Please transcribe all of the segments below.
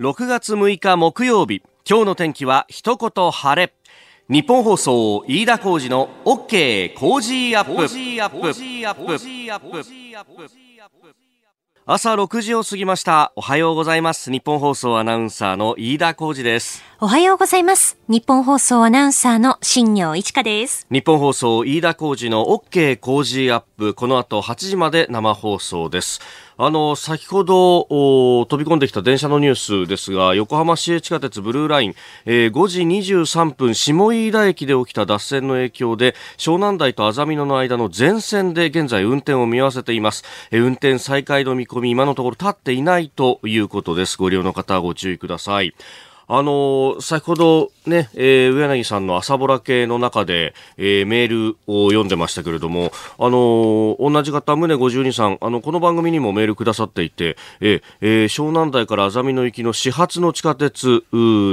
6月6日木曜日。今日の天気は一言晴れ。日本放送飯田浩二の OK 工事アップ。朝6時を過ぎました。おはようございます。日本放送アナウンサーの飯田浩二です。おはようございます日本放送アナウンサーの新業一華です日本放送飯田浩二の OK 工事アップこの後8時まで生放送ですあの、先ほど飛び込んできた電車のニュースですが、横浜市営地下鉄ブルーライン、えー、5時23分、下飯田駅で起きた脱線の影響で、湘南台と安曇野の間の全線で現在運転を見合わせています。えー、運転再開の見込み、今のところ立っていないということです。ご利用の方はご注意ください。あの先ほどね、えー、上柳さんの朝ぼら系の中で、えー、メールを読んでましたけれども、あの同じ方、宗52さん、あの、この番組にもメールくださっていて、えー、え、湘南台から安曇野行きの始発の地下鉄、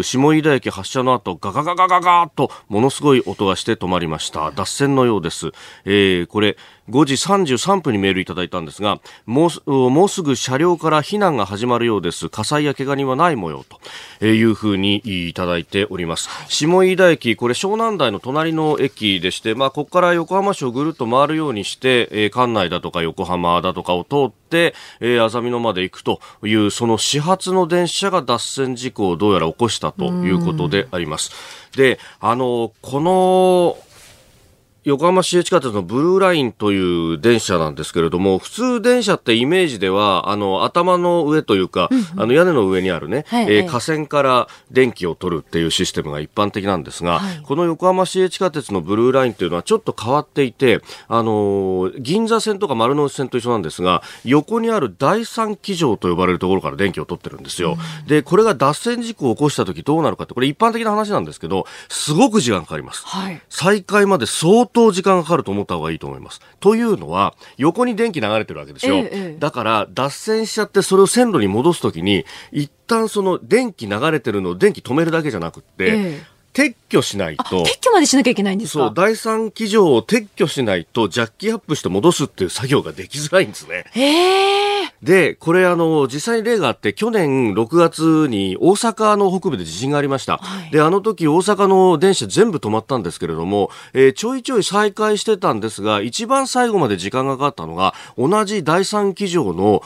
下井田駅発車の後、ガガガガガガーと、ものすごい音がして止まりました。脱線のようです。えー、これ、5時33分にメールいただいたんですがもうもうすぐ車両から避難が始まるようです。火災や怪我人はない模様というふうにいただいております。下飯田駅これ湘南台の隣の駅でして、まあ、ここから横浜市をぐるっと回るようにして、えー、関内だとか横浜だとかを通って、えー、安曇野まで行くというその始発の電車が脱線事故をどうやら起こしたということであります。であのこの横浜市営地下鉄のブルーラインという電車なんですけれども、普通電車ってイメージでは、あの、頭の上というか、あの、屋根の上にあるね、はい、えー、架線から電気を取るっていうシステムが一般的なんですが、はい、この横浜市営地下鉄のブルーラインというのはちょっと変わっていて、あのー、銀座線とか丸の内線と一緒なんですが、横にある第三機場と呼ばれるところから電気を取ってるんですよ。うん、で、これが脱線事故を起こした時どうなるかって、これ一般的な話なんですけど、すごく時間かかります。はい、再開まで相当当時間がかかると思った方がいいと思います。というのは、横に電気流れてるわけですよ。ええ、だから、脱線しちゃってそれを線路に戻すときに、一旦その電気流れてるのを電気止めるだけじゃなくって、え撤去しないと。撤去までしなきゃいけないんですか？そう、第三機場を撤去しないと、ジャッキアップして戻すっていう作業ができづらいんですね。へー。で、これあの、実際に例があって、去年6月に大阪の北部で地震がありました。はい、で、あの時大阪の電車全部止まったんですけれども、えー、ちょいちょい再開してたんですが、一番最後まで時間がかかったのが、同じ第三機場の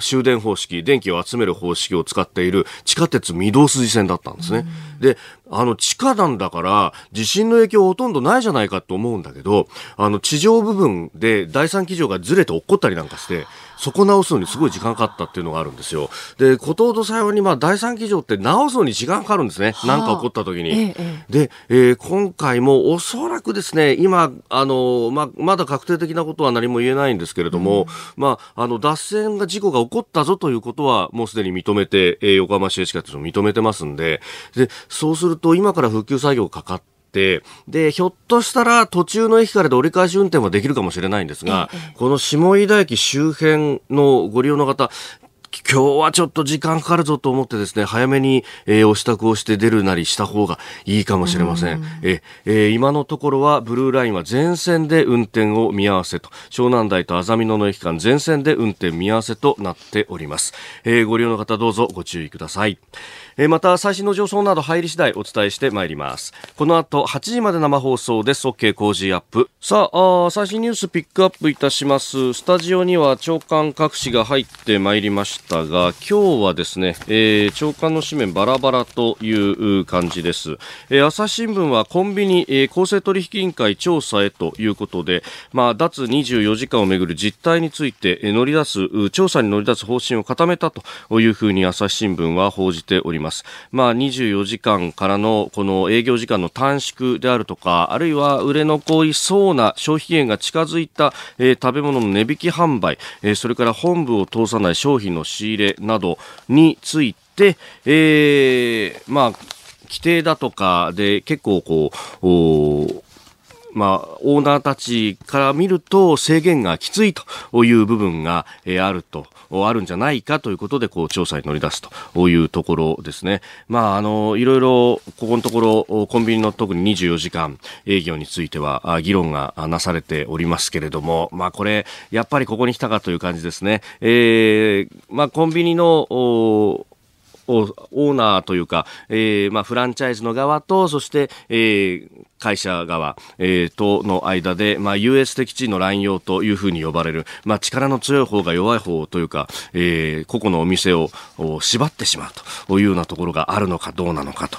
終電方式、電気を集める方式を使っている地下鉄御堂筋線だったんですね。で、あの、地下なんだから、地震の影響ほとんどないじゃないかと思うんだけど、あの、地上部分で第三機場がずれて落っこったりなんかして、そこ直すのにすごい時間かかったっていうのがあるんですよ。で、ことほど幸いに、まあ、第三機場って直すのに時間かかるんですね。何、か起こった時に。ええ、で、えー、今回もおそらくですね、今、あの、まあ、まだ確定的なことは何も言えないんですけれども、うん、まあ、あの、脱線が事故が起こったぞということは、もうすでに認めて、えー、横浜市営地下鉄を認めてますんで、で、そうすると今から復旧作業かかって、で、ひょっとしたら途中の駅からで折り返し運転はできるかもしれないんですが、この下井田駅周辺のご利用の方、今日はちょっと時間かかるぞと思ってですね、早めに、えー、お支度をして出るなりした方がいいかもしれません。ええー、今のところはブルーラインは全線で運転を見合わせと、湘南台と安曇野の駅間全線で運転見合わせとなっております。えー、ご利用の方どうぞご注意ください。えまた最新の情報など入り次第お伝えしてまいります。この後8時まで生放送です。OK 工事アップ。さあ最新ニュースピックアップいたします。スタジオには長官各紙が入ってまいりましたが今日はですね、えー、長官の紙面バラバラという感じです、えー、朝日新聞はコンビニ、えー、公正取引委員会調査へということでまあ脱24時間をめぐる実態について、乗り出す調査に乗り出す方針を固めたというふうに朝日新聞は報じております。ます。まあ、24時間からのこの営業時間の短縮であるとか、あるいは売れ残りそうな消費期限が近づいた、えー、食べ物の値引き販売、えー、それから本部を通さない商品の仕入れなどについて、えー、まあ、規定だとかで結構こう、まあ、オーナーたちから見ると制限がきついという部分が、えあると、あるんじゃないかということで、こう、調査に乗り出すというところですね。まあ、あの、いろいろ、ここのところ、コンビニの特に24時間営業については、議論がなされておりますけれども、まあ、これ、やっぱりここに来たかという感じですね。えー、まあ、コンビニの、オーナーというか、えー、まあ、フランチャイズの側と、そして、えー、会社側、えー、との間で、まあ、優越的地位の乱用というふうに呼ばれる、まあ、力の強い方が弱い方というか、えー、個々のお店を縛ってしまうというようなところがあるのかどうなのかと。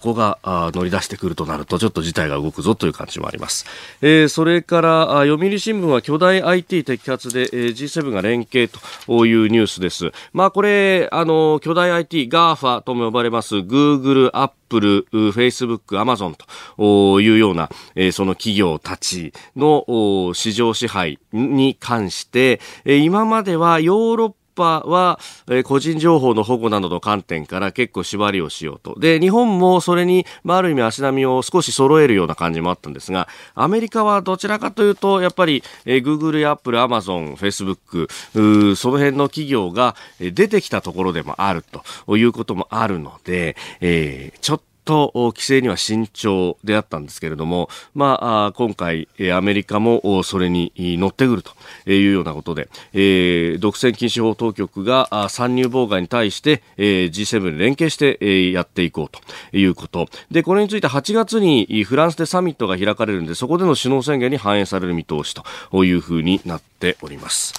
ここが乗り出してくるとなるとちょっと事態が動くぞという感じもあります、えー、それから読売新聞は巨大 IT 摘発で、え、G7 が連携というニュースです。まあこれあの巨大 IT GAFA とも呼ばれます Google アップル、フェイスブック、アマゾンというような、え、その企業たちの市場支配に関して、え、今まではヨーロッパは、えー、個人情報の保護などの観点から結構縛りをしようと。で、日本もそれに、まあ、ある意味足並みを少し揃えるような感じもあったんですが、アメリカはどちらかというと、やっぱり、えー、Google や Apple、Amazon、Facebook、その辺の企業が出てきたところでもあるということもあるので、えー、ちょっと規制には慎重であったんですけれども、まあ、今回、アメリカもそれに乗ってくるというようなことで、えー、独占禁止法当局が参入妨害に対して、えー、G7 で連携して、え、やっていこうということ。で、これについて8月にフランスでサミットが開かれるんで、そこでの首脳宣言に反映される見通しというふうになっております。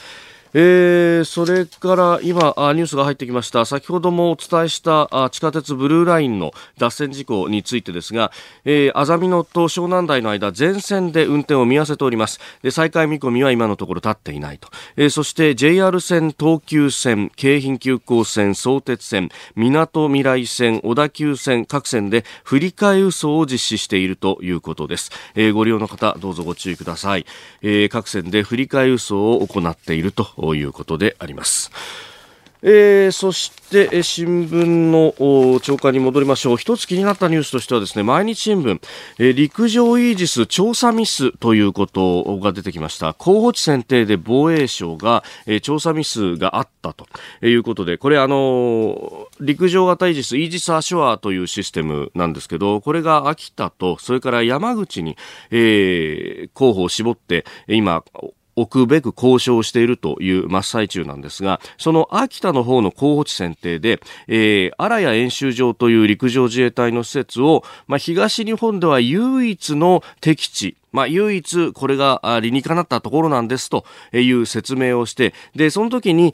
えー、それから今あ、ニュースが入ってきました。先ほどもお伝えしたあ地下鉄ブルーラインの脱線事故についてですが、えー、あざみ野と湘南台の間、全線で運転を見合わせております。で再開見込みは今のところ立っていないと。えー、そして JR 線、東急線、京浜急行線、相鉄線、港未来線、小田急線、各線で振り替え輸送を実施しているということです。えー、ご利用の方、どうぞご注意ください。えー、各線で振り替え輸送を行っているとということであります。えー、そしてえ、新聞の長官に戻りましょう。一つ気になったニュースとしてはですね、毎日新聞、えー、陸上イージス調査ミスということが出てきました。候補地選定で防衛省が、えー、調査ミスがあったということで、これあの陸上型イージス、イージス・アショアというシステムなんですけど、これが秋田と、それから山口に、えー、候補を絞って、今、置くべく交渉しているという真っ最中なんですが、その秋田の方の候補地選定で、えー、荒谷演習場という陸上自衛隊の施設を、まあ、東日本では唯一の敵地、まあ、唯一これが理にかなったところなんですという説明をして、で、その時に、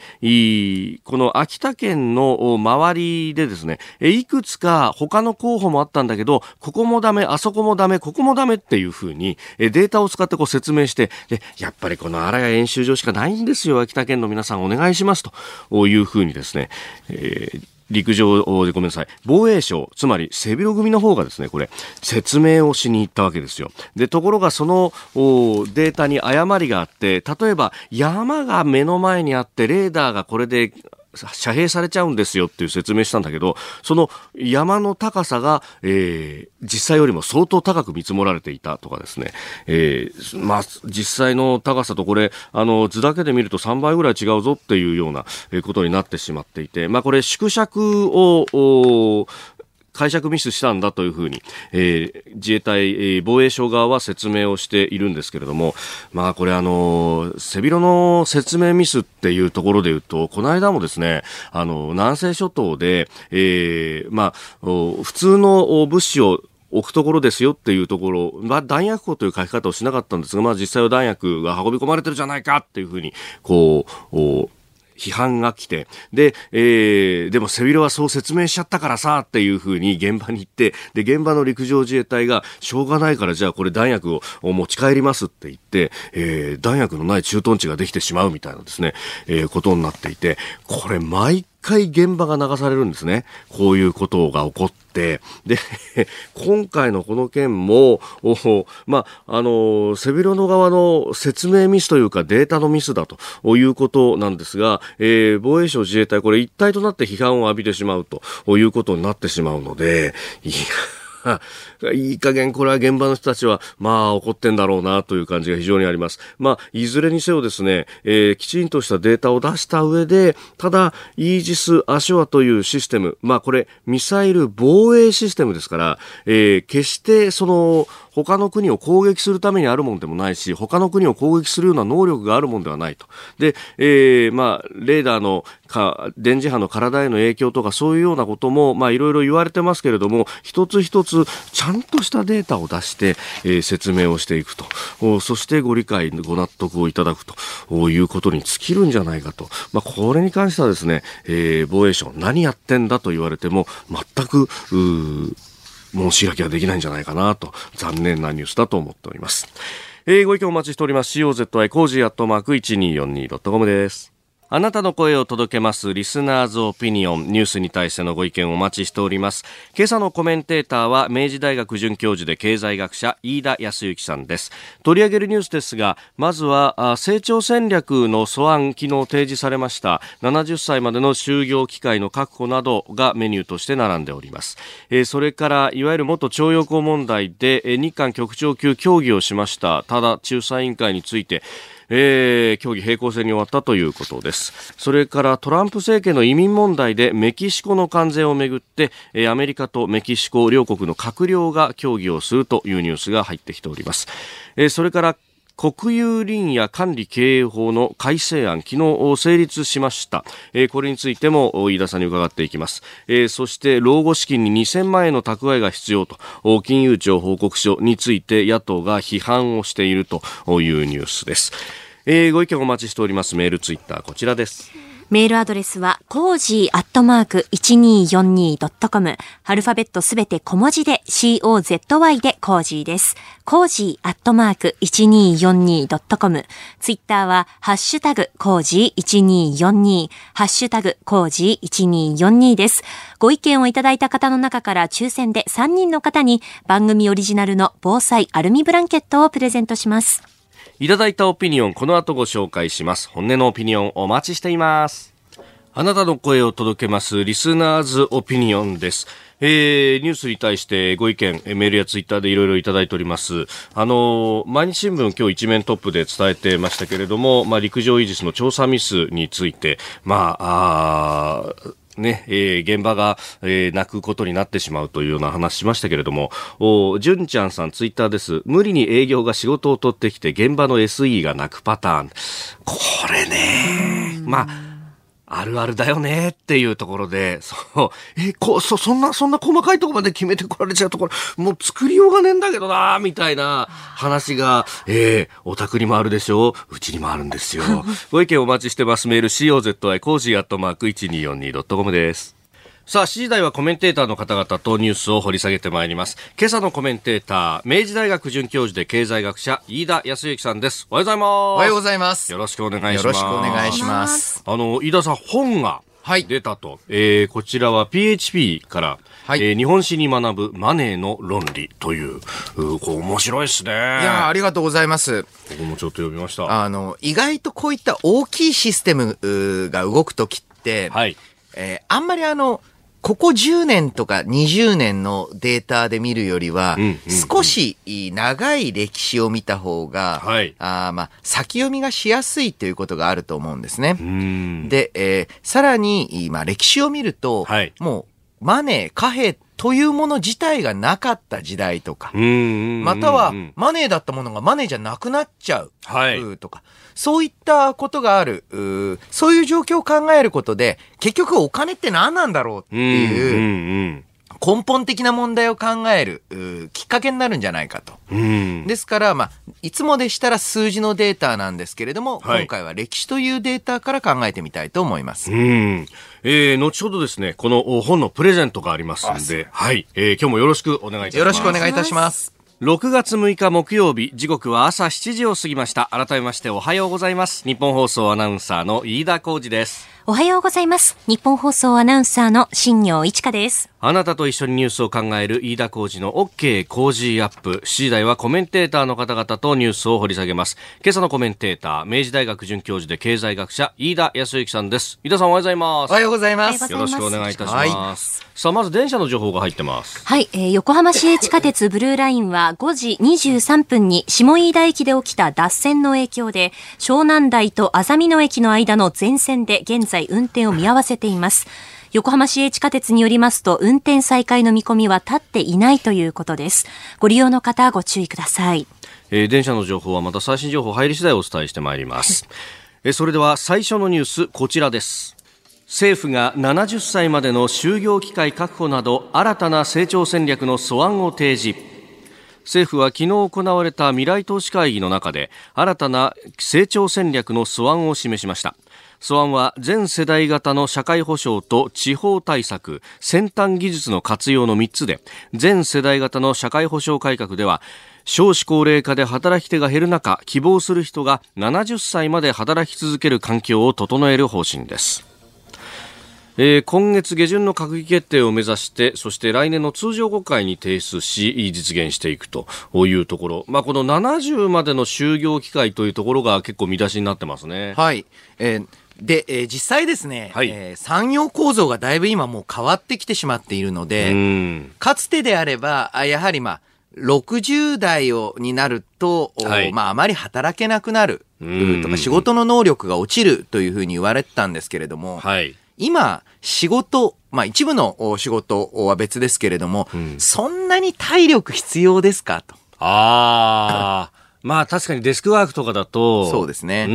この秋田県の周りでですね、いくつか他の候補もあったんだけど、ここもダメ、あそこもダメ、ここもダメっていうふうにデータを使ってこう説明して、で、やっぱりこの荒谷演習場しかないんですよ、秋田県の皆さんお願いしますというふうにですね、えー陸上でごめんなさい、防衛省、つまり背広組の方がですね、これ、説明をしに行ったわけですよ。で、ところがそのデータに誤りがあって、例えば山が目の前にあって、レーダーがこれで遮蔽されちゃうんですよっていう説明したんだけど、その山の高さが、えー、実際よりも相当高く見積もられていたとかですね、えー、まあ、実際の高さとこれ、あの、図だけで見ると3倍ぐらい違うぞっていうようなことになってしまっていて、まあ、これ縮尺を、解釈ミスしたんだというふうに、えー、自衛隊、えー、防衛省側は説明をしているんですけれども、まあこれあの、背広の説明ミスっていうところで言うと、この間もですね、あの、南西諸島で、えー、まあ、普通の物資を置くところですよっていうところ、まあ、弾薬庫という書き方をしなかったんですが、まあ、実際は弾薬が運び込まれてるじゃないかっていうふうに、こう、批判が来て、で、えー、でも背広はそう説明しちゃったからさ、っていうふうに現場に行って、で、現場の陸上自衛隊が、しょうがないからじゃあこれ弾薬を持ち帰りますって言って、えー、弾薬のない駐屯地ができてしまうみたいなですね、えー、ことになっていて、これ毎回現場が流されるんですね。こういうことが起こって、で、今回のこの件も、まあ、あの、背広の側の説明ミスというかデータのミスだということなんですが、えー、防衛省自衛隊これ一体となって批判を浴びてしまうということになってしまうので、いや、いい加減これは現場の人たちは、まあ怒ってんだろうなという感じが非常にあります。まあ、いずれにせよですね、えー、きちんとしたデータを出した上で、ただ、イージス・アショアというシステム、まあこれ、ミサイル防衛システムですから、えー、決してその、他の国を攻撃するためにあるものでもないし、他の国を攻撃するような能力があるものではないと。で、えー、まあ、レーダーのか、電磁波の体への影響とかそういうようなことも、まあ、いろいろ言われてますけれども、一つ一つちゃんとしたデータを出して、えー、説明をしていくと。そしてご理解、ご納得をいただくということに尽きるんじゃないかと。まあ、これに関してはですね、えー、防衛省何やってんだと言われても、全く、申し訳はできないんじゃないかなと、残念なニュースだと思っております。えー、ご意見お待ちしております。COZY Cozy アットマーク 1242.com です。あなたの声を届けます Listener's Opinion ニュースに対してのご意見をお待ちしております。今朝のコメンテーターは明治大学准教授で経済学者飯田泰之さんです。取り上げるニュースですがまずは成長戦略の素案昨日提示されました70歳までの就業機会の確保などがメニューとして並んでおります。それからいわゆる元徴用工問題で日韓局長級協議をしましたただ仲裁委員会についてえー、協議平行線に終わったということです。それからトランプ政権の移民問題でメキシコの関税をめぐって、えー、アメリカとメキシコ両国の閣僚が協議をするというニュースが入ってきております。えー、それから国有林野管理経営法の改正案、昨日成立しました。え、これについても飯田さんに伺っていきます。え、そして老後資金に2000万円の蓄えが必要と、金融庁報告書について野党が批判をしているというニュースです。え、ご意見お待ちしております。メール、ツイッター、こちらです。メールアドレスは、 Cozy アットマーク 1242.com。アルファベットすべて小文字で、COZY で Cozy です。 Cozy アットマーク 1242.com。ツイッターは、ハッシュタグ、コージー1242。ハッシュタグ、コージー1242です。ご意見をいただいた方の中から抽選で3人の方に、番組オリジナルの防災アルミブランケットをプレゼントします。いただいたオピニオン、この後ご紹介します。本音のオピニオンお待ちしています。あなたの声を届けます、リスナーズオピニオンです。えー、ニュースに対してご意見、メールやツイッターでいろいろいただいております。あの毎日新聞今日一面トップで伝えてましたけれども、まあ、陸上イージスの調査ミスについて、まあ、あね、えー、現場が、えー、泣くことになってしまうというような話しましたけれども、お、じゅんちゃんさんツイッターです。無理に営業が仕事を取ってきて現場の SE が泣くパターン。これね、まあ、あるあるだよねっていうところで、そう、え、こそ、そんな、そんな細かいとこまで決めてこられちゃうところ、もう作りようがねえんだけどなみたいな話が、えー、お宅にもあるでしょ？ううちにもあるんですよ。ご意見お待ちしてます。メール COZY Cozy アットマーク 1242.com です。さあ、7時台はコメンテーターの方々とニュースを掘り下げてまいります。今朝のコメンテーター、明治大学准教授で経済学者、飯田泰之さんです。おはようございます。おはようございます。よろしくお願いします。よろしくお願いします。あの、飯田さん、本が、出たと。はい、えー、こちらは PHP から、はい、えー、日本史に学ぶマネーの論理という、うこう面白いですね。いやありがとうございます。僕もちょっと読みました。あの、意外とこういった大きいシステムが動くときって、はい、えー、あんまりあの、ここ10年とか20年のデータで見るよりは、少し長い歴史を見た方が、はい、あまあ、先読みがしやすいということがあると思うんですね。で、えー、さらに、まあ、歴史を見ると、はい、もう、マネー、貨幣というもの自体がなかった時代とか、またはマネーだったものがマネーじゃなくなっちゃうとか、はい、そういったことがある、そういう状況を考えることで、結局お金って何なんだろうっていう、根本的な問題を考えるきっかけになるんじゃないかと。ですから、まあ、いつもでしたら数字のデータなんですけれども、はい、今回は歴史というデータから考えてみたいと思います。うんえー、後ほどですね、この本のプレゼントがありますんで、はい、えー、今日もよろしくお願いいたします。よろしくお願いいたします。6月6日木曜日、時刻は朝7時を過ぎました。改めましておはようございます。日本放送アナウンサーの飯田浩二です。おはようございます。日本放送アナウンサーの新業一華です。あなたと一緒にニュースを考える飯田浩二の OK 工事アップ。7時台はコメンテーターの方々とニュースを掘り下げます。今朝のコメンテーター、明治大学准教授で経済学者、飯田康之さんです。飯田さんおはようございます。おはようございます。よろしくお願いいたします。はい、さあ、まず電車の情報が入ってます。はい、えー、横浜市営地下鉄ブルーラインは5時23分に下飯田駅で起きた脱線の影響で、湘南台と安曇野駅の間の全線で現在運転を見合わせています。横浜市営地下鉄によりますと、運転再開の見込みは立っていないということです。ご利用の方、ご注意ください。えー、電車の情報はまた最新情報入り次第お伝えしてまいります。えー、それでは最初のニュース、こちらです。政府が70歳までの就業機会確保など新たな成長戦略の素案を提示政府は昨日行われた未来投資会議の中で新たな成長戦略の素案を示しました素案は全世代型の社会保障と地方対策先端技術の活用の3つで全世代型の社会保障改革では少子高齢化で働き手が減る中希望する人が70歳まで働き続ける環境を整える方針です。えー、今月下旬の閣議決定を目指してそして来年の通常国会に提出し実現していくというところ、まあ、この70までの就業機会というところが結構見出しになってますね。はい、えーで、えー、実際ですね、はい、えー、産業構造がだいぶ今もう変わってきてしまっているので、かつてであれば、やはりまあ、60代をになると、はい、まああまり働けなくなるとか仕事の能力が落ちるというふうに言われてたんですけれども、はい、今、仕事、まあ一部の仕事は別ですけれども、うん、そんなに体力必要ですかと。ああ。まあ確かにデスクワークとかだと。そうですね。う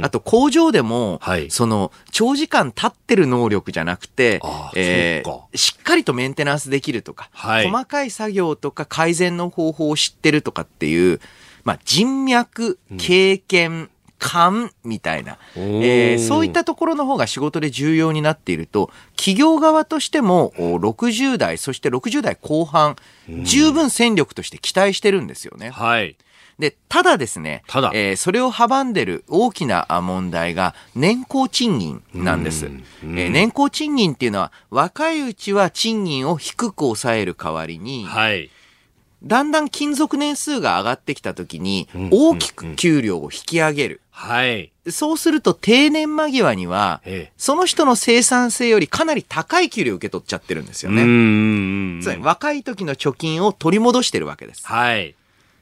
ん。あと工場でも、はい、その長時間立ってる能力じゃなくて、えー、しっかりとメンテナンスできるとか、はい、細かい作業とか改善の方法を知ってるとかっていう、まあ人脈、経験、うん勘みたいな、えー、そういったところの方が仕事で重要になっていると、企業側としても60代、そして60代後半、十分戦力として期待してるんですよね。はい。で、ただですね、ただ、えー、それを阻んでる大きな問題が年功賃金なんです。えー、年功賃金っていうのは若いうちは賃金を低く抑える代わりに、はい。だんだん勤続年数が上がってきた時に、大きく給料を引き上げる。はい。そうすると定年間際には、その人の生産性よりかなり高い給料を受け取っちゃってるんですよね。つまり若い時の貯金を取り戻してるわけです。はい。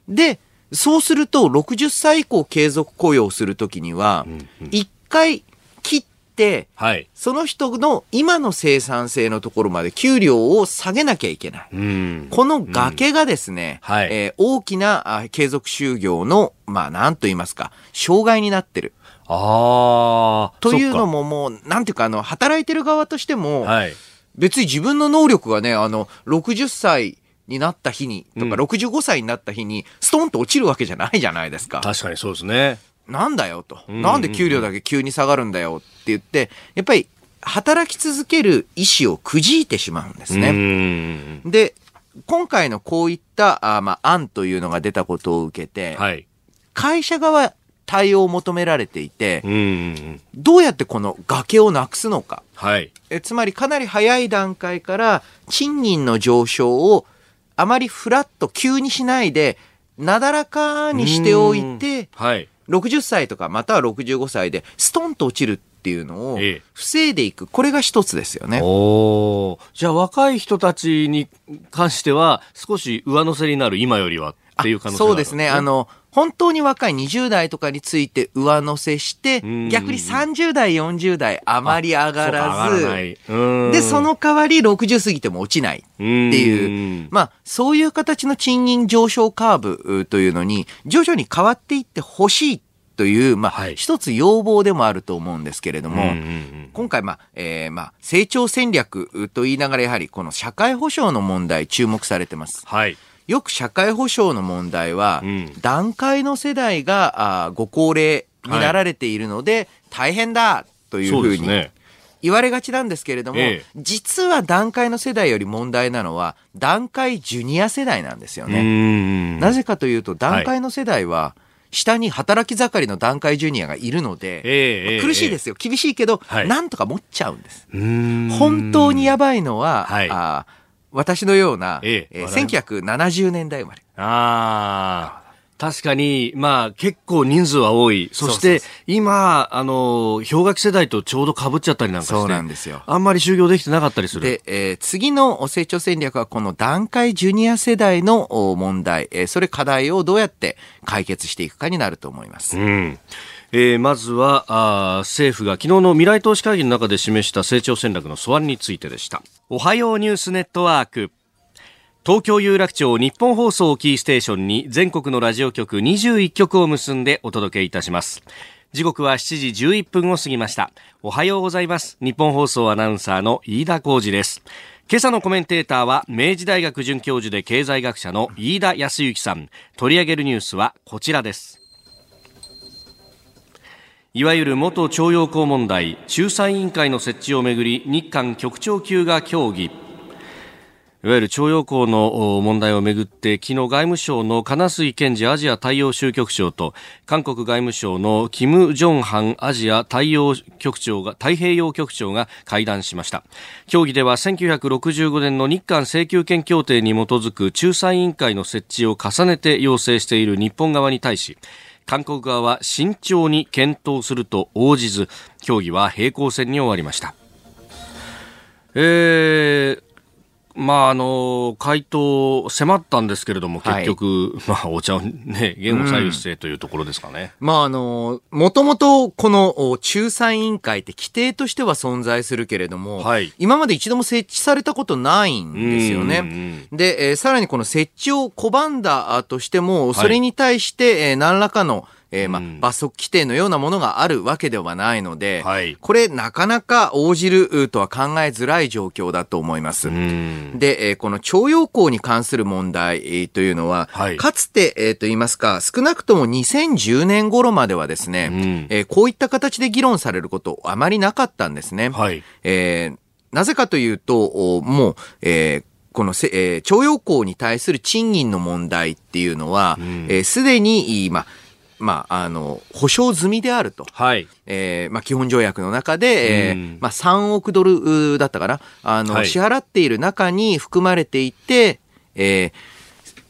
で、そうすると60歳以降継続雇用するときには、一回て、はい、その人の今の生産性のところまで給料を下げなきゃいけない。うん、この崖がですね、えー、大きな継続就業の、まあ、なんと言いますか、障害になってる。ああ。というのももう、なんていうか、あの、働いてる側としても、はい、別に自分の能力がね、あの、60歳、になった日に、とか65歳になった日に、ストンと落ちるわけじゃないじゃないですか。確かにそうですね。なんだよと。なんで給料だけ急に下がるんだよって言って、やっぱり働き続ける意思をくじいてしまうんですね。で、今回のこういったあ、まあ、案というのが出たことを受けて、はい、会社側対応を求められていて、どうやってこの崖をなくすのか。はい、えつまりかなり早い段階から賃金の上昇をあまりフラッと急にしないで、なだらかにしておいて、はい、60歳とかまたは65歳でストンと落ちるっていうのを防いでいく、これが一つですよね。おじゃあ若い人たちに関しては少し上乗せになる今よりはっていう可能性そうですね。あの、本当に若い20代とかについて上乗せして、逆に30代、40代あまり上がらず、で、その代わり60過ぎても落ちないっていう、まあ、そういう形の賃金上昇カーブというのに、徐々に変わっていってほしいという、まあ、はい、一つ要望でもあると思うんですけれども、今回、まあ、えー、まあ、成長戦略と言いながら、やはりこの社会保障の問題注目されてます。はい。よく社会保障の問題は、うん、段階の世代があご高齢になられているので、大変だというふうに、言われがちなんですけれども、ええ、実は段階の世代より問題なのは、段階ジュニア世代なんですよね。なぜかというと、段階の世代は、下に働き盛りの段階ジュニアがいるので、え苦しいですよ。厳しいけど、はい、なんとか持っちゃうんです。本当にやばいのは、はい、あ私のような、ええー、1970年代生まれ。ああ。確かに、まあ結構人数は多い。そして今、あの、氷河期世代とちょうど被っちゃったりなんかして。そうなんですよ。あんまり就業できてなかったりする。で、えー、次の成長戦略はこの段階ジュニア世代の問題、えー、それ課題をどうやって解決していくかになると思います。うん。えー、まずはあ政府が昨日の未来投資会議の中で示した成長戦略の素案についてでしたおはようニュースネットワーク。東京有楽町日本放送キーステーションに全国のラジオ局21局を結んでお届けいたします。時刻は7時11分を過ぎました。おはようございます。日本放送アナウンサーの飯田浩二です。今朝のコメンテーターは明治大学准教授で経済学者の飯田康之さん。取り上げるニュースはこちらです。いわゆる元徴用工問題仲裁委員会の設置をめぐり日韓局長級が協議。いわゆる徴用工の問題をめぐって昨日外務省の金水健二アジア太陽州局長と韓国外務省のキム・ジョンハンアジア太陽局長が太平洋局長が会談しました。協議では1965年の日韓請求権協定に基づく仲裁委員会の設置を重ねて要請している日本側に対し韓国側は慎重に検討すると応じず協議は平行線に終わりました。えー、まあ、あの、回答迫ったんですけれども、結局、はい、まあ、お茶をね、言語左右してというところですかね。うん、まあ、あの、もともと、この、仲裁委員会って規定としては存在するけれども、はい、今まで一度も設置されたことないんですよね。で、えー、さらにこの設置を拒んだとしても、それに対して、えー、何らかの、えー、まあ、罰則規定のようなものがあるわけではないので、はい、これなかなか応じるとは考えづらい状況だと思います。で、えー、この徴用工に関する問題、えー、というのは、はい、かつて、えー、と言いますか、少なくとも2010年頃まではですね、うん、えー、こういった形で議論されることあまりなかったんですね。はい、えー、なぜかというと、もう、えーこのせ、えー、徴用工に対する賃金の問題っていうのは、す、うん、で、えー、に、まあ、まあ、あの、保証済みであると。はい。えー、まあ、基本条約の中で、えー、まあ、3億ドルだったかな。あの、はい、支払っている中に含まれていて、え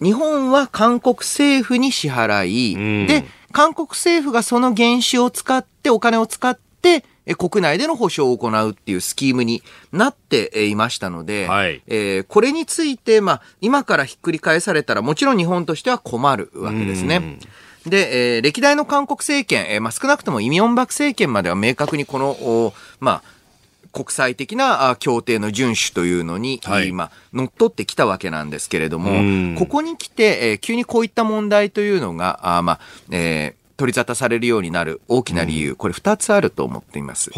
ー、日本は韓国政府に支払い、で、韓国政府がその原資を使って、お金を使って、国内での保証を行うっていうスキームになっていましたので、はい、えー、これについて、まあ、今からひっくり返されたら、もちろん日本としては困るわけですね。で、えー、歴代の韓国政権、えー、まあ、少なくともイ・ミョンバク政権までは明確にこの、まあ、国際的な協定の遵守というのに、はい、今、乗っ取ってきたわけなんですけれども、ここに来て、えー、急にこういった問題というのが、あまあ、えー、取り沙汰されるようになる大きな理由、うん、これ二つあると思っています。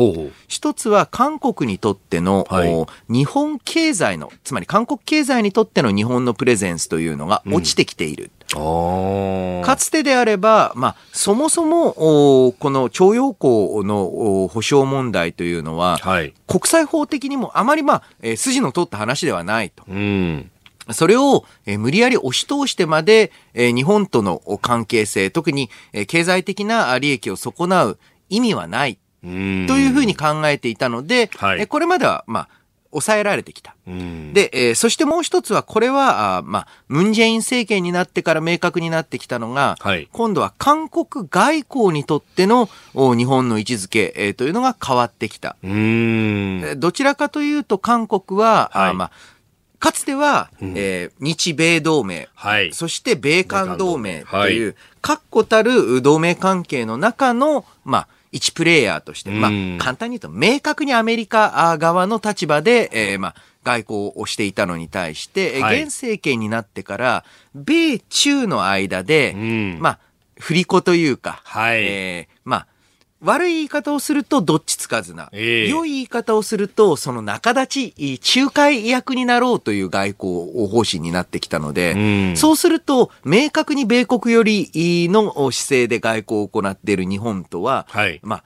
一つは韓国にとっての、はい、日本経済の、つまり韓国経済にとっての日本のプレゼンスというのが落ちてきている。うん、かつてであれば、まあ、そもそも、この徴用工の保障問題というのは、はい、国際法的にもあまり、まあ、えー、筋の通った話ではないと。うんそれを、えー、無理やり押し通してまで、えー、日本との関係性、特に、えー、経済的な利益を損なう意味はない。というふうに考えていたので、はい、えこれまでは、まあ、抑えられてきた。で、えー、そしてもう一つは、これは、あまあ、ムンジェイン政権になってから明確になってきたのが、はい、今度は韓国外交にとっての日本の位置づけ、えー、というのが変わってきた。どちらかというと、韓国は、はい、あまあ、かつては、うん、えー、日米同盟、はい、そして米韓同盟という、確固たる同盟関係の中の、まあ、一プレイヤーとして、まあ、簡単に言うと、明確にアメリカ側の立場で、えー、まあ、外交をしていたのに対して、はい、現政権になってから、米中の間で、まあ、振り子というか、はい、えー、まあ、悪い言い方をするとどっちつかずな。えー、良い言い方をすると、その仲立ち、仲介役になろうという外交方針になってきたので、うん、そうすると、明確に米国よりの姿勢で外交を行っている日本とは、はい、まあ、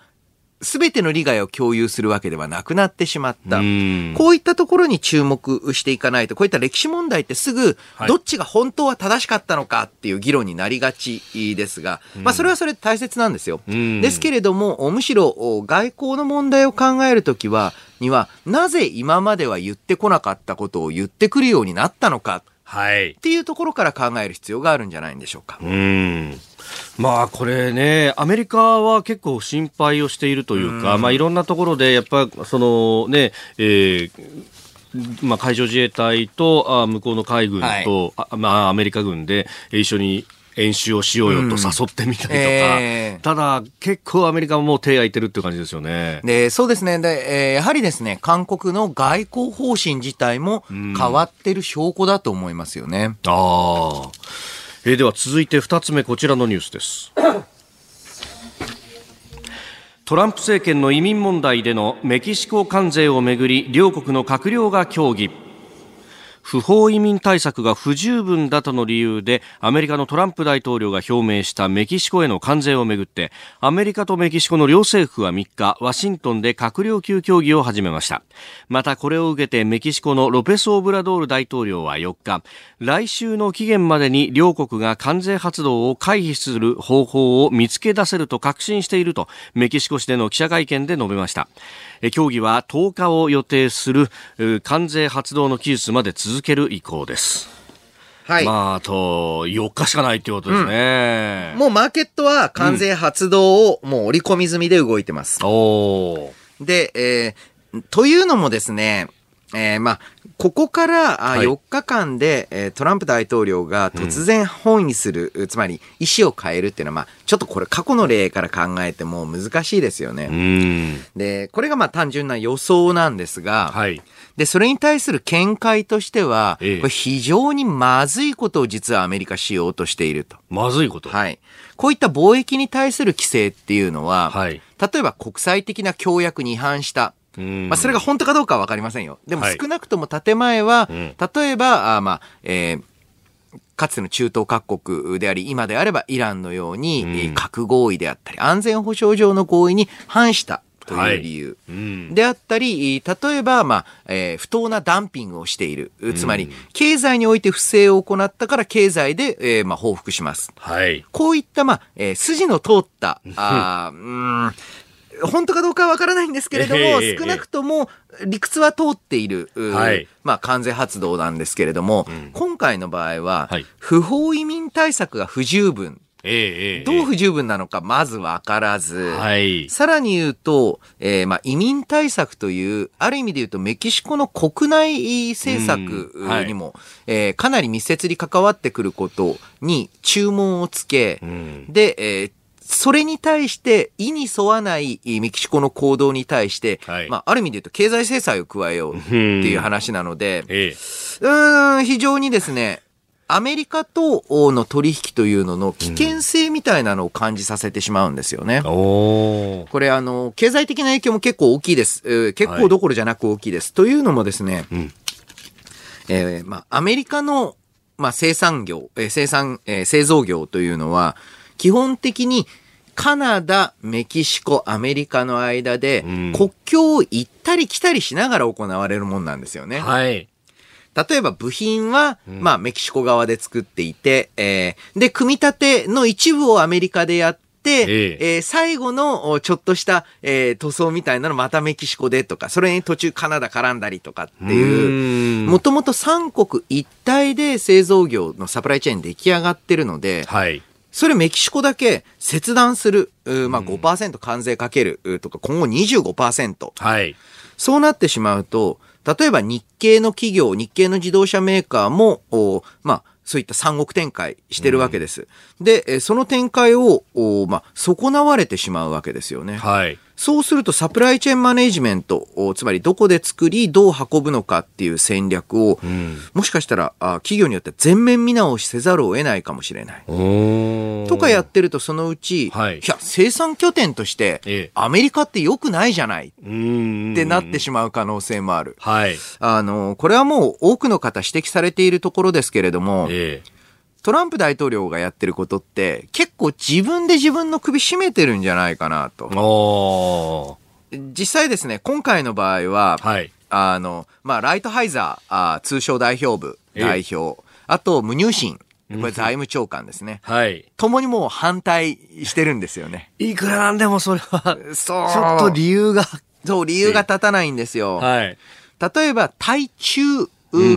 すべての利害を共有するわけではなくなってしまった。こういったところに注目していかないと、こういった歴史問題ってすぐ、どっちが本当は正しかったのかっていう議論になりがちですが、まあそれはそれで大切なんですよ。ですけれども、むしろ外交の問題を考えるときは、には、なぜ今までは言ってこなかったことを言ってくるようになったのか。はい。っていうところから考える必要があるんじゃないんでしょうか。うん。まあこれね、アメリカは結構心配をしているというか、うまあいろんなところでやっぱそのね、えー、まあ、海上自衛隊とあ向こうの海軍と、はい、あまあ、アメリカ軍で一緒に演習をしようよと誘ってみたりとか、うんえー、ただ結構アメリカももう手空いてるっていう感じですよね。で、そうですね。で、えー、やはりですね、韓国の外交方針自体も変わってる証拠だと思いますよね。うん、ああ。えー、では続いて2つ目こちらのニュースです。トランプ政権の移民問題でのメキシコ関税をめぐり両国の閣僚が協議不法移民対策が不十分だとの理由でアメリカのトランプ大統領が表明したメキシコへの関税をめぐってアメリカとメキシコの両政府は3日ワシントンで閣僚級協議を始めました。またこれを受けてメキシコのロペス・オブラドール大統領は4日来週の期限までに両国が関税発動を回避する方法を見つけ出せると確信しているとメキシコ市での記者会見で述べました。協議は10日を予定する関税発動の期日まで続ける意向です。はい。まあ、あと、4日しかないってことですね、うん、もうマーケットは関税発動をもう織り込み済みで動いてます。うん、おで、えー、というのもですね、えー、まあ、ここから4日間で、はい、トランプ大統領が突然本意する、うん、つまり意思を変えるっていうのは、まあ、ちょっとこれ過去の例から考えても難しいですよね。で、これがまあ単純な予想なんですが、はい、で、それに対する見解としては、ええ、これ非常にまずいことを実はアメリカしようとしていると。まずいこと。はい。こういった貿易に対する規制っていうのは、はい、例えば国際的な協約に違反した、まあ、それが本当かどうかはわかりませんよ。でも少なくとも建前は、はい、例えば、あまあ、えーかつての中東各国であり、今であればイランのように、核合意であったり、安全保障上の合意に反したという理由、はい。うん、であったり、例えば、まあえー、不当なダンピングをしている。つまり、経済において不正を行ったから経済で、えーまあ、報復します。はい、こういった、まあえー、筋の通った、あうん本当かどうかはわからないんですけれども、えー、少なくとも理屈は通っている、はい、まあ、関税発動なんですけれども、うん、今回の場合は、はい、不法移民対策が不十分。ええ、どう不十分なのかまずわからず、はい、さらに言うと、えー、まあ、移民対策という、ある意味で言うとメキシコの国内政策にも、はい、えー、かなり密接に関わってくることに注文をつけ、うん、で、えーそれに対して、意に沿わないメキシコの行動に対して、はい、まあ、ある意味で言うと経済制裁を加えようっていう話なので、うん、非常にですね、アメリカとの取引というのの危険性みたいなのを感じさせてしまうんですよね。うん、これあの、経済的な影響も結構大きいです。えー、結構どころじゃなく大きいです。はい、というのもですね、うん、えー、まあ、アメリカの、まあ、生産業、えー、生産、えー、製造業というのは、基本的にカナダ、メキシコ、アメリカの間で、国境を行ったり来たりしながら行われるもんなんですよね。はい。例えば部品は、まあ、メキシコ側で作っていて、えー、で、組み立ての一部をアメリカでやって、ええ。えー、最後のちょっとした、えー、塗装みたいなのまたメキシコでとか、それに途中カナダ絡んだりとかっていう、もともと三国一体で製造業のサプライチェーン出来上がってるので、はい、それメキシコだけ切断する、まあ5%関税かけるとか、今後25%。はい。そうなってしまうと、例えば日系の企業、日系の自動車メーカーも、まあ、そういった三国展開してるわけです。うん、で、その展開を、まあ、損なわれてしまうわけですよね。はい。そうするとサプライチェーンマネジメント、つまりどこで作り、どう運ぶのかっていう戦略を、うん、もしかしたらあ企業によって全面見直しせざるを得ないかもしれない。とかやってるとそのうち、はい、いや、生産拠点として、アメリカって良くないじゃないってなってしまう可能性もある。はい、あの、これはもう多くの方指摘されているところですけれども、ええトランプ大統領がやってることって結構自分で自分の首絞めてるんじゃないかなと。実際ですね、今回の場合は、はい、あの、まあ、ライトハイザー、あ通称代表部代表、あと、無入信。これ財務長官ですね。はい。共にもう反対してるんですよね。いくらなんでもそれは、そう。ちょっと理由が。そう、理由が立たないんですよ。はい。例えば、対中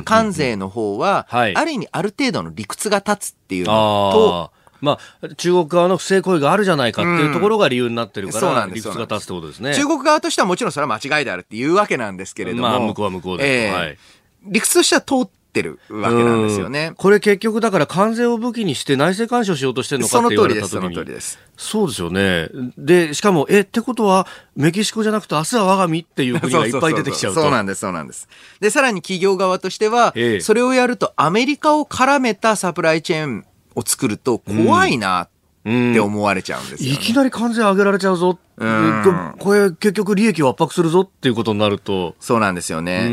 関税の方は、ある意味ある程度の理屈が立つっていうのと、まあ、中国側の不正行為があるじゃないかっていうところが理由になってるから、うん、理屈が立つってことですね。中国側としてはもちろんそれは間違いであるっていうわけなんですけれども。まあ、向こうは向こうで、えー、はい。理屈としては通っってるわけなんですよね。これ結局だから関税を武器にして内政干渉しようとしてるのかって言われた時に。その通りです。そうですよね。で、しかも、え、ってことは、メキシコじゃなくて明日は我が身っていう国がいっぱい出てきちゃうと。そうなんです、そうなんです。で、さらに企業側としては、ええ、それをやるとアメリカを絡めたサプライチェーンを作ると怖いなって思われちゃうんですよ、ねうん、いきなり関税上げられちゃうぞ。これ結局利益を圧迫するぞっていうことになると。そうなんですよね。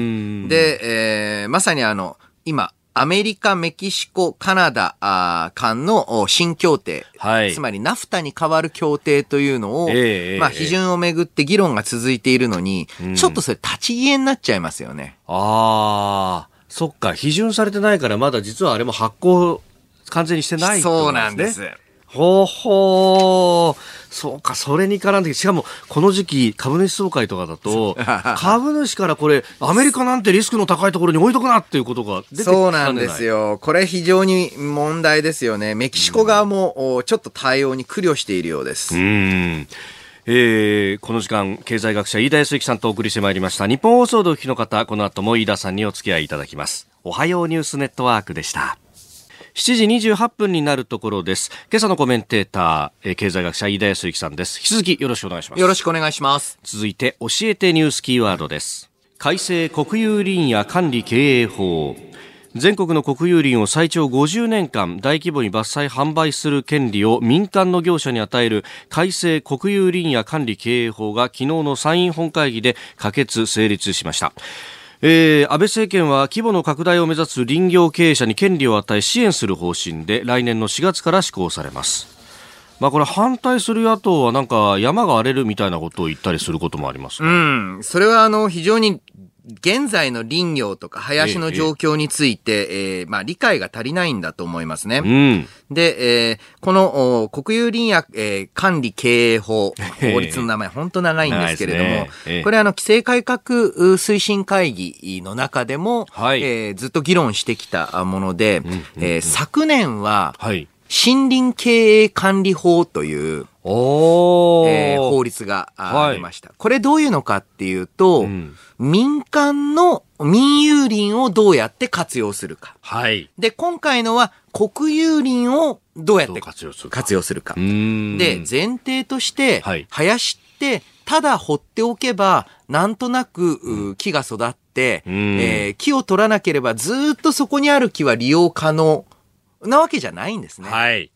で、えー、まさにあの、今、アメリカ、メキシコ、カナダ間の新協定、はい、つまりナフタに代わる協定というのを、えー、まあ、批准をめぐって議論が続いているのに、ちょっとそれ立ち消えになっちゃいますよね。ああ、そっか、批准されてないからまだ実はあれも発行完全にしてない、ね、そうなんです。ほうほう。そうか、それに絡んで、しかも、この時期、株主総会とかだと、株主からこれ、アメリカなんてリスクの高いところに置いとくなっていうことが出てそうなんですよ。これ非常に問題ですよね。メキシコ側も、ちょっと対応に苦慮しているようです。うん。えー、この時間、経済学者飯田康之さんとお送りしてまいりました。日本放送でお聞きの方、この後も飯田さんにお付き合いいただきます。おはようニュースネットワークでした。7時28分になるところです。今朝のコメンテーター、経済学者飯田康之さんです。引き続きよろしくお願いします。よろしくお願いします。続いて、教えてニュースキーワードです。改正国有林野管理経営法。全国の国有林を最長50年間大規模に伐採販売する権利を民間の業者に与える改正国有林野管理経営法が昨日の参院本会議で可決成立しましたえー、安倍政権は規模の拡大を目指す林業経営者に権利を与え支援する方針で来年の4月から施行されます。まあこれ反対する野党はなんか山が荒れるみたいなことを言ったりすることもあります、うん。それはあの非常に現在の林業とか林の状況について、えええー、まあ理解が足りないんだと思いますね。うん、で、えー、この国有林野、えー、管理経営法、法律の名前、本当長いんですけれども、ね。えー、これあの規制改革推進会議の中でも、はい、えー、ずっと議論してきたもので、うんうんうん、えー、昨年は、はい。森林経営管理法という、おえー、法律がありました、はい、これどういうのかっていうと、うん、民間の民有林をどうやって活用するか。はい。で、今回のは国有林をどうやって活用するか。活用するか。で、前提として、はい、林ってただ放っておけば、なんとなく、木が育って、えー、木を取らなければずっとそこにある木は利用可能なわけじゃないんですね。はい。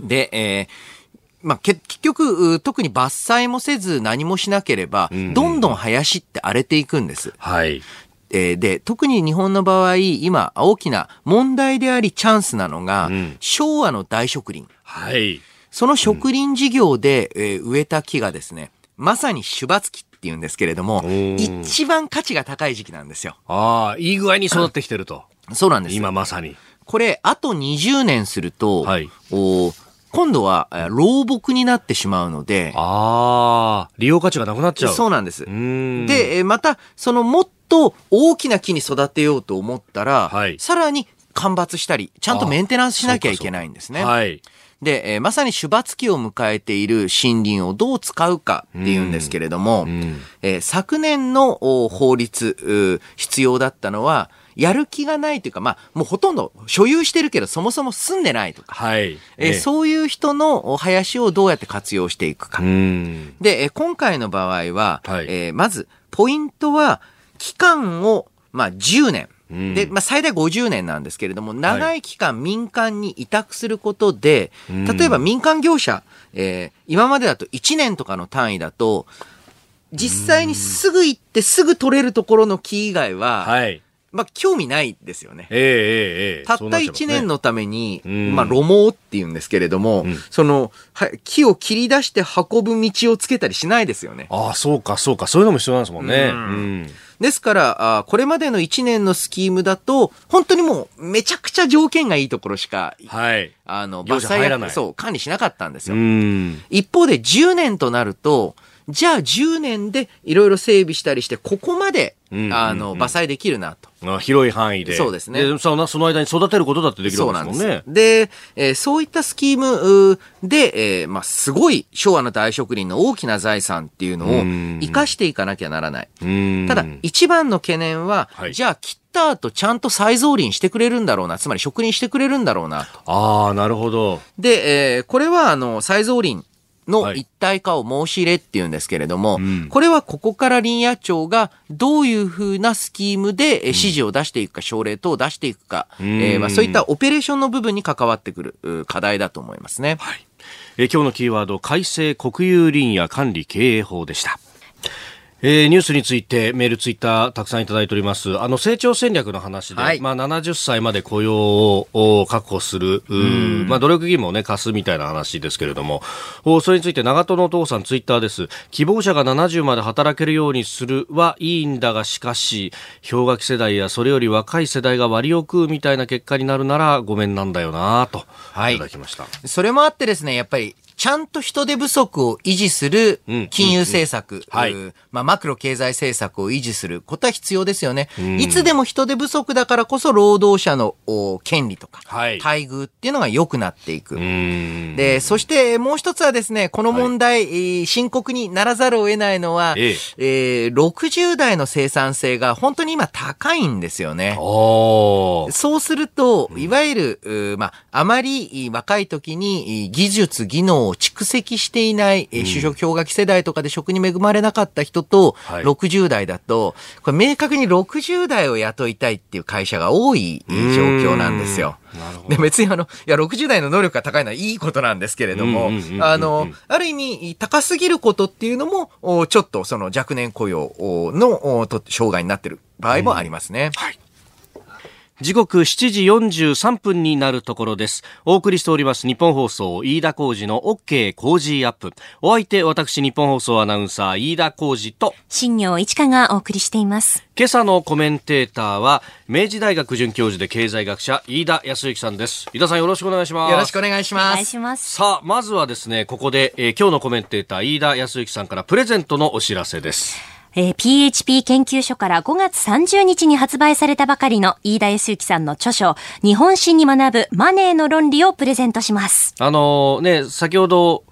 で、えーまあ、結局、特に伐採もせず何もしなければ、どんどん林って荒れていくんです。はい。えー、で、特に日本の場合、今、大きな問題でありチャンスなのが、うん、昭和の大植林。はい。その植林事業で、えー、植えた木がですね、まさに種抜期って言うんですけれども、一番価値が高い時期なんですよ。ああ、いい具合に育ってきてると。そうなんです今まさに。これ、あと20年すると、はい、お今度は、老木になってしまうので。ああ、利用価値がなくなっちゃう。そうなんです。で、また、そのもっと大きな木に育てようと思ったら、はい、さらに間伐したり、ちゃんとメンテナンスしなきゃいけないんですね。はい。で、えー、まさに種抜期を迎えている森林をどう使うかっていうんですけれども、えー、昨年の法律、必要だったのは、やる気がないというか、まあ、もうほとんど所有してるけど、そもそも住んでないとか、はい。えー、そういう人の林をどうやって活用していくか。で、えー、今回の場合は、はい、えー、まず、ポイントは、期間を、まあ、10年。で、まあ、最大50年なんですけれども、長い期間民間に委託することで、はい、例えば民間業者、えー、今までだと1年とかの単位だと、実際にすぐ行ってすぐ取れるところの木以外は、はい、まあ、興味ないですよね。えー、ええええたった1年のために、ね、まあ、路網って言うんですけれども、うん、その、は、木を切り出して運ぶ道をつけたりしないですよね。ああ、そうか、そうか。そういうのも必要なんですもんね。うん、ですから、あこれまでの1年のスキームだと、本当にもう、めちゃくちゃ条件がいいところしか、はい。あの、伐採そう、管理しなかったんですよ。一方で10年となると、じゃあ10年でいろいろ整備したりして、ここまで、あの、伐採できるなと。広い範囲で。そうですね。でそのその間に育てることだってできるわけですもんね。でえー、そういったスキームで、えー、まあ、すごい昭和の大植林の大きな財産っていうのを生かしていかなきゃならない。ただ、一番の懸念は、はい、じゃあ切った後ちゃんと再造林してくれるんだろうな、つまり植林してくれるんだろうなと。ああ、なるほど。で、えー、これは、あの、再造林の一体化を申し入れっていうんですけれども、はい、これはここから林野庁がどういうふうなスキームで指示を出していくか、奨励等を出していくか、えー、まあ、そういったオペレーションの部分に関わってくる課題だと思いますね。はい、え今日のキーワード、改正国有林野管理経営法でした。えー、ニュースについてメール、ツイッターたくさんいただいております。あの成長戦略の話で、はい、まあ70歳まで雇用を確保する、まあ努力義務をね貸すみたいな話ですけれども、それについて長門お父さんツイッターです。希望者が70まで働けるようにするはいいんだが、しかし氷河期世代やそれより若い世代が割を食うみたいな結果になるならごめんなんだよなと、はい、いただきました。それもあってですね、やっぱりちゃんと人手不足を維持する金融政策、まあ、マクロ経済政策を維持することは必要ですよね。いつでも人手不足だからこそ労働者の権利とか、待遇っていうのが良くなっていく。で、そしてもう一つはですね、この問題、はい、深刻にならざるを得ないのは、ええ。ー、60代の生産性が本当に今高いんですよね。そうすると、いわゆる、まあ、あまり若い時に技術、技能を蓄積していない、えー、就職氷河期世代とかで職に恵まれなかった人と、60代だと、これ明確に60代を雇いたいっていう会社が多い状況なんですよ。で別にあの、いや、60代の能力が高いのはいいことなんですけれども、あの、ある意味、高すぎることっていうのも、ちょっとその若年雇用の障害になってる場合もありますね。はい時刻7時43分になるところです。お送りしております日本放送飯田浩二の OK 工事アップ。お相手私日本放送アナウンサー飯田浩二と新業一華がお送りしています。今朝のコメンテーターは明治大学准教授で経済学者飯田康之さんです。飯田さんよろしくお願いします。よろしくお願いします。お願いします。さあ、まずはですね、ここで、えー、今日のコメンテーター飯田康之さんからプレゼントのお知らせです。えー、PHP 研究所から5月30日に発売されたばかりの飯田康之さんの著書、日本史に学ぶマネーの論理をプレゼントします。あのー、ね、先ほど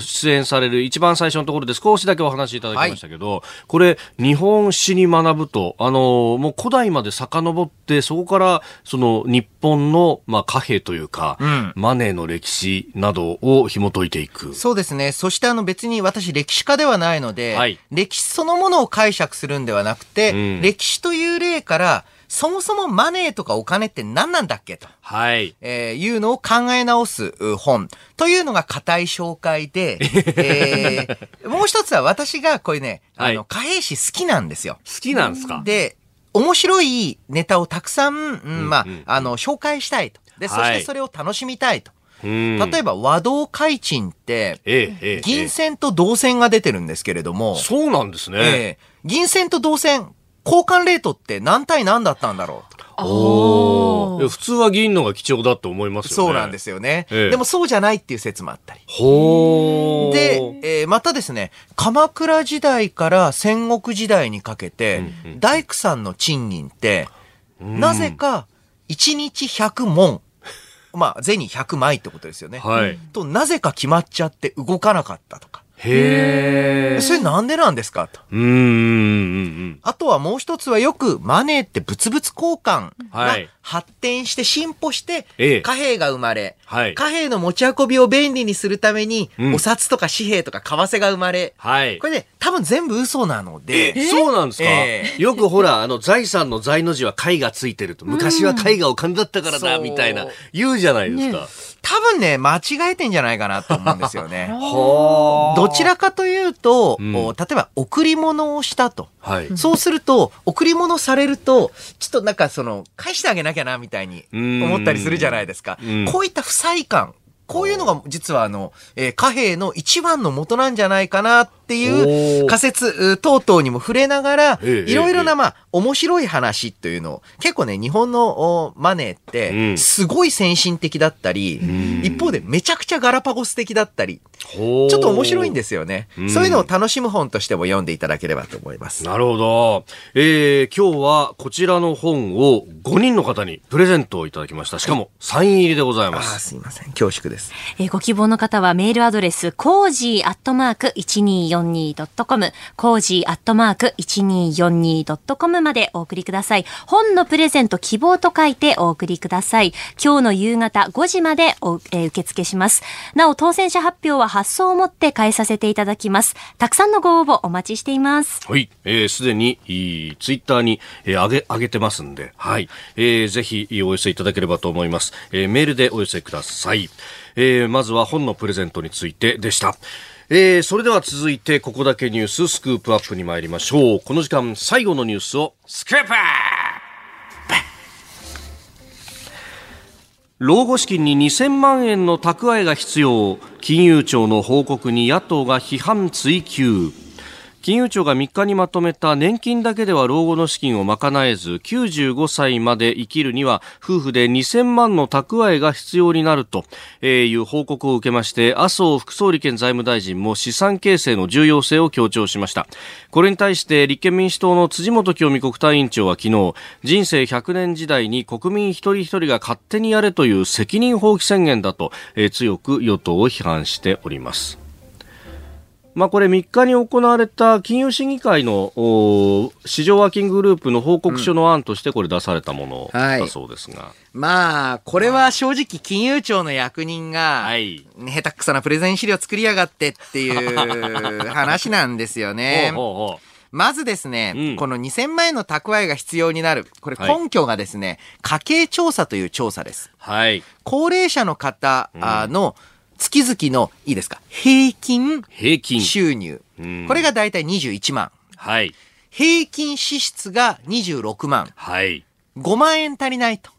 出演される一番最初のところで少しだけお話しいただきましたけど、はい、これ、日本史に学ぶと、あのー、もう古代まで遡って、そこからその日本の、まあ、貨幣というか、うん、マネーの歴史などを紐解いていく。そうですね。そしてあの別に私歴史家ではないので、はい、歴史そのものを解釈するんではなくて、うん、歴史という例から、そもそもマネーとかお金って何なんだっけと。はい。えー、いうのを考え直す本。というのが硬い紹介で、えー、もう一つは私がこれね、あの、貨幣史好きなんですよ。好きなんですか？で、面白いネタをたくさん、うん、まあ、あの、紹介したいと。で、そしてそれを楽しみたいと。例えば和道開鎮って、銀線と銅線が出てるんですけれども、そうなんですね。銀線と銅線、交換レートって何対何だったんだろう？お普通は銀のが貴重だと思いますよね。そうなんですよね。ええ、でもそうじゃないっていう説もあったり。ほで、えー、またですね、鎌倉時代から戦国時代にかけて、うんうん、大工さんの賃金って、なぜか1日100問まあ、銭100枚ってことですよね。はい。と、なぜか決まっちゃって動かなかったとか。へえ。それなんでなんですかと。うん。あとはもう一つはよくマネーって物々交換が発展して進歩して、貨幣が生まれ、はい、貨幣の持ち運びを便利にするために、お札とか紙幣とか為替が生まれ、はい、これね、多分全部嘘なので。そうなんですか、えー、よくほら、あの、財産の財の字は貝がついてると。昔は貝がお金だったからだ、みたいな、言うじゃないですか。ね多分ね、間違えてんじゃないかなと思うんですよね。どちらかというと、うん、例えば贈り物をしたと。はい、そうすると、贈り物されると、ちょっとなんかその、返してあげなきゃな、みたいに思ったりするじゃないですか。こういった不細感。こういうのが実はあの、えー、貨幣の一番の元なんじゃないかなっていう仮説等々にも触れながら、いろいろなまあ、面白い話というのを、結構ね、日本のマネーって、すごい先進的だったり、うん、一方でめちゃくちゃガラパゴス的だったり、ちょっと面白いんですよね、うん、そういうのを楽しむ本としても読んでいただければと思います。なるほど。えー、今日はこちらの本を5人の方にプレゼントをいただきました。しかもサイン入りでございます。あすいません。恐縮です。えー、ご希望の方はメールアドレス、 Cozy アットマーク 1242.com、 Cozy アットマーク 1242.com までお送りください。本のプレゼント希望と書いてお送りください。今日の夕方5時までお、えー、受付します。なお、当選者発表は発送をもって代えさせていただきます。たくさんのご応募お待ちしています。はい。えー、すでに、ツイッターに、えー、上げ、上げてますんで、はい。えー、ぜひお寄せいただければと思います。えー、メールでお寄せください。えー、まずは本のプレゼントについてでした。えー、それでは続いて、ここだけニューススクープアップに参りましょう。この時間、最後のニュースを、スクープ老後資金に2000万円の蓄えが必要。金融庁の報告に野党が批判追及。金融庁が3日にまとめた年金だけでは老後の資金を賄えず95歳まで生きるには夫婦で2000万の蓄えが必要になるという報告を受けまして麻生副総理兼財務大臣も資産形成の重要性を強調しました。これに対して立憲民主党の辻元清美国対委員長は昨日人生100年時代に国民一人一人が勝手にやれという責任放棄宣言だと強く与党を批判しております。まあ、これ3日に行われた金融審議会の市場ワーキンググループの報告書の案としてこれ出されたものだそうですが、うんはい、まあ、これは正直金融庁の役人が、はい、下手くそなプレゼン資料作りやがってっていう 話なんですよね。ほうほうほうまずですね、うん、この2000万円の蓄えが必要になる。これ根拠がですね、はい、家計調査という調査です。はい。高齢者の方の、うん月々の、いいですか、平均平均収入。これがだいたい21万。はい。平均支出が26万。はい。5万円足りないと。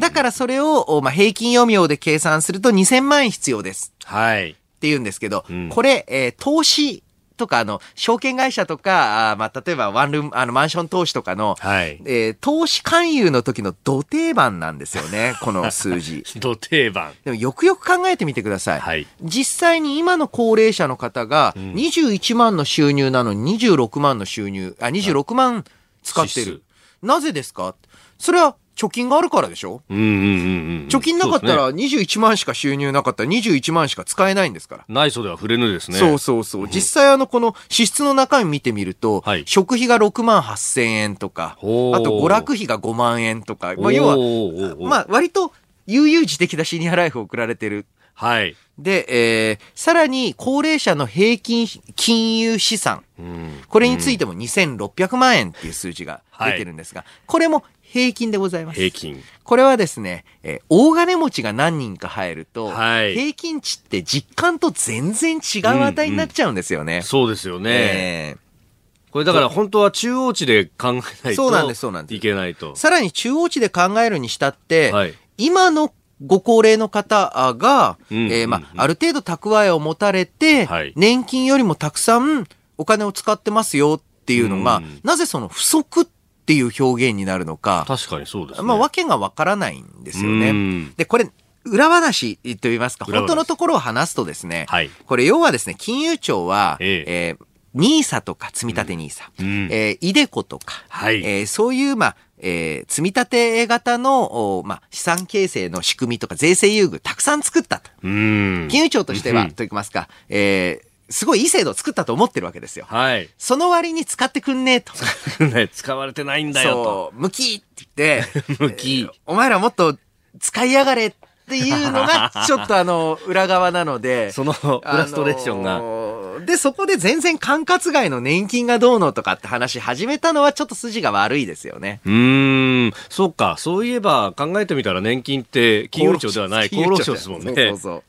だからそれを、まあ、平均読みで計算すると2000万円必要です。はい。って言うんですけど、うん、これ、えー、投資とか、あの、証券会社とか、あまあ、例えばワンルーム、あの、マンション投資とかの、はい。えー、投資勧誘の時の土定番なんですよね、この数字。土定番。でもよくよく考えてみてください。はい。実際に今の高齢者の方が、21万の収入なのに26万の収入、あ、26万使ってる。なぜですか？それは貯金があるからでしょ？うんうんうんうん。貯金なかったら21万しか収入なかったら21万しか使えないんですから。ないそでは触れぬですね。そうそうそう。実際あのこの支出の中身見てみると、はい、食費が6万8千円とか、あと娯楽費が5万円とか、まあ要は、まあ割と悠々自適なシニアライフを送られてる。はい。で、えー、さらに高齢者の平均金融資産。うん、これについても2600万円っていう数字が出てるんですが、はい、これも平均でございます。平均。これはですね、えー、大金持ちが何人か入ると、はい、平均値って実感と全然違う値になっちゃうんですよね。うんうん、そうですよね。えーこれだから本当は中央値で考えないとそうなんです、そうなんです。いけないと。さらに中央値で考えるにしたって、はい、今のご高齢の方が、うん、えー、まあ、ある程度蓄えを持たれて、はい、年金よりもたくさんお金を使ってますよっていうのが、うん、なぜその不足ってっていう表現になるのか。確かにそうです、ね、まあ、わけがわからないんですよね。で、これ、裏話と言いますか、本当のところを話すとですね、はい、これ要はですね、金融庁は、ええ。えーニーサとか積み立てニーサ、うん、えー、イデコとか、はい、えー、そういう、まあ、えー、積み立て型の、まあ、資産形成の仕組みとか税制優遇たくさん作ったと。金融庁としては、と言いますか、えー、すごいいい制度を作ったと思ってるわけですよ。はい。その割に使ってくんねえと。使われてないんだよと。そう、無きって言って、無き、えー、お前らもっと使いやがれっていうのが、ちょっとあの、裏側なので。そのフラストレーションが。あのー、で、そこで全然管轄外の年金がどうのとかって話始めたのはちょっと筋が悪いですよね。うん、そうか。そういえば考えてみたら年金って金融庁ではない厚労省ですもんね。そうそうそう。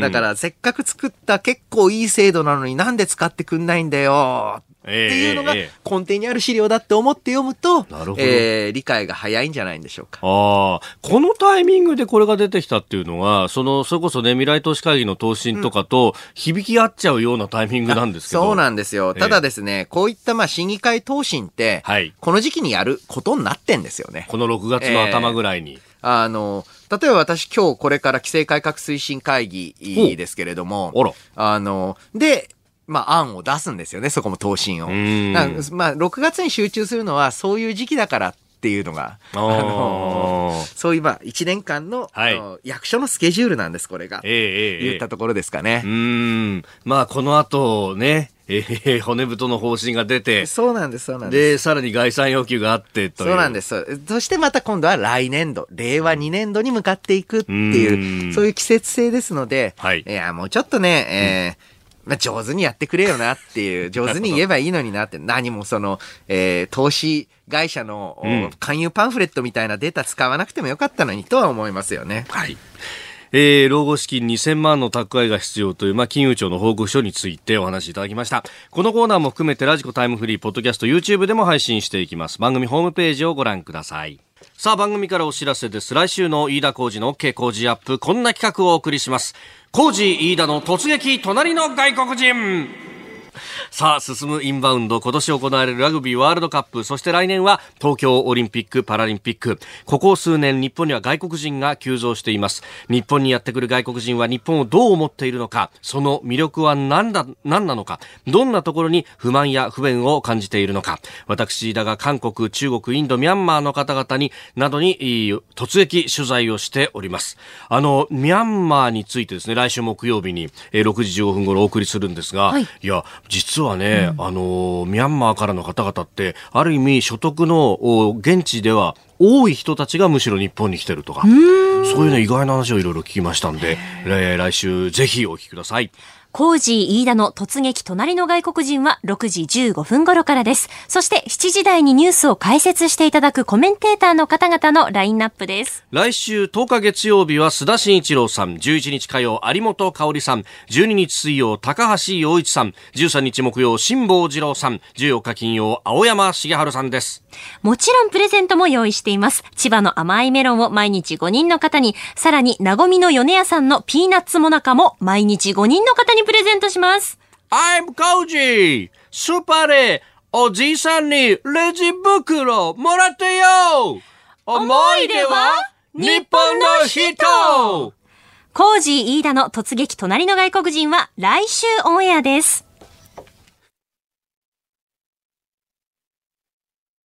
だから、せっかく作った結構いい制度なのになんで使ってくんないんだよ。っっていうのが根底にある資料だって思って読むと、なるほどえー、理解が早いんじゃないんでしょうか。ああ、このタイミングでこれが出てきたっていうのは、その、それこそね、未来投資会議の答申とかと響き合っちゃうようなタイミングなんですけど。そうなんですよ。ただですね、えー、こういったまあ審議会答申って、はい、この時期にやることになってんですよね。この6月の頭ぐらいに。えーあの、例えば私今日これから規制改革推進会議ですけれども、あの、で、まあ、案を出すんですよね、そこも答申を。まあ、6月に集中するのはそういう時期だからっていうのが、あのそういう、まあ、1年間の、はい、役所のスケジュールなんです、これが。ええー、言ったところですかね。うん。まあ、この後ね、えー、骨太の方針が出て。そうなんです、そうなんです。で、さらに概算要求があってそうなんです。そしてまた今度は来年度、令和2年度に向かっていくっていう、うそういう季節性ですので、はい、いや、もうちょっとね、えー、まあ、上手にやってくれよなっていう、上手に言えばいいのになって、何もその、えー、投資会社の、うん、勧誘パンフレットみたいなデータ使わなくてもよかったのにとは思いますよね。はい。えー、老後資金2000万の蓄えが必要という、まあ、金融庁の報告書についてお話しいただきました。このコーナーも含めてラジコタイムフリー、ポッドキャスト、YouTube でも配信していきます。番組ホームページをご覧ください。さあ、番組からお知らせです。来週の飯田浩二の OK 工事アップ、こんな企画をお送りします。工事飯田の突撃、隣の外国人。さあ、進むインバウンド、今年行われるラグビーワールドカップ、そして来年は東京オリンピック・パラリンピック。ここ数年、日本には外国人が急増しています。日本にやってくる外国人は日本をどう思っているのか、その魅力は何だ、何なのか、どんなところに不満や不便を感じているのか。私だが韓国、中国、インド、ミャンマーの方々に、などに突撃取材をしております。あの、ミャンマーについてですね、来週木曜日に6時15分頃お送りするんですが、はい、いや、実実はね、うん、あの、ミャンマーからの方々って、ある意味所得の現地では多い人たちがむしろ日本に来てるとか、そういうね、意外な話をいろいろ聞きましたんで、来週ぜひお聞きください。コージー飯田の突撃隣の外国人は6時15分頃からです。そして7時台にニュースを解説していただくコメンテーターの方々のラインナップです。来週10日月曜日は須田慎一郎さん、11日火曜有本香里さん、12日水曜高橋洋一さん、13日木曜辛坊治郎さん、14日金曜青山茂春さんです。もちろんプレゼントも用意しています。千葉の甘いメロンを毎日5人の方に、さらに、なごみの米屋さんのピーナッツもなかも毎日5人の方ににプレゼントします。I'm Koji! スーパーでおじいさんにレジ袋もらってよ思い出は日本の人コージー飯田の突撃隣の外国人は来週オンエアです。